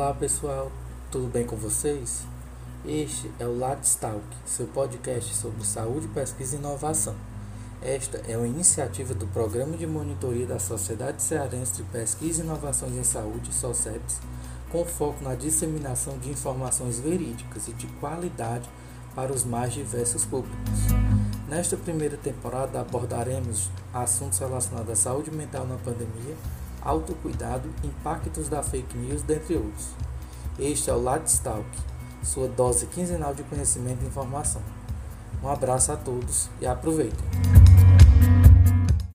Olá pessoal, tudo bem com vocês? Este é o LatStalk, seu podcast sobre saúde, pesquisa e inovação. Esta é uma iniciativa do Programa de Monitoria da Sociedade Cearense de Pesquisa e Inovações em Saúde, SOCEPS, com foco na disseminação de informações verídicas e de qualidade para os mais diversos públicos. Nesta primeira temporada abordaremos assuntos relacionados à saúde mental na pandemia, autocuidado, impactos da fake news, dentre outros. Este é o Ladstalk, sua dose quinzenal de conhecimento e informação. Um abraço a todos e aproveitem!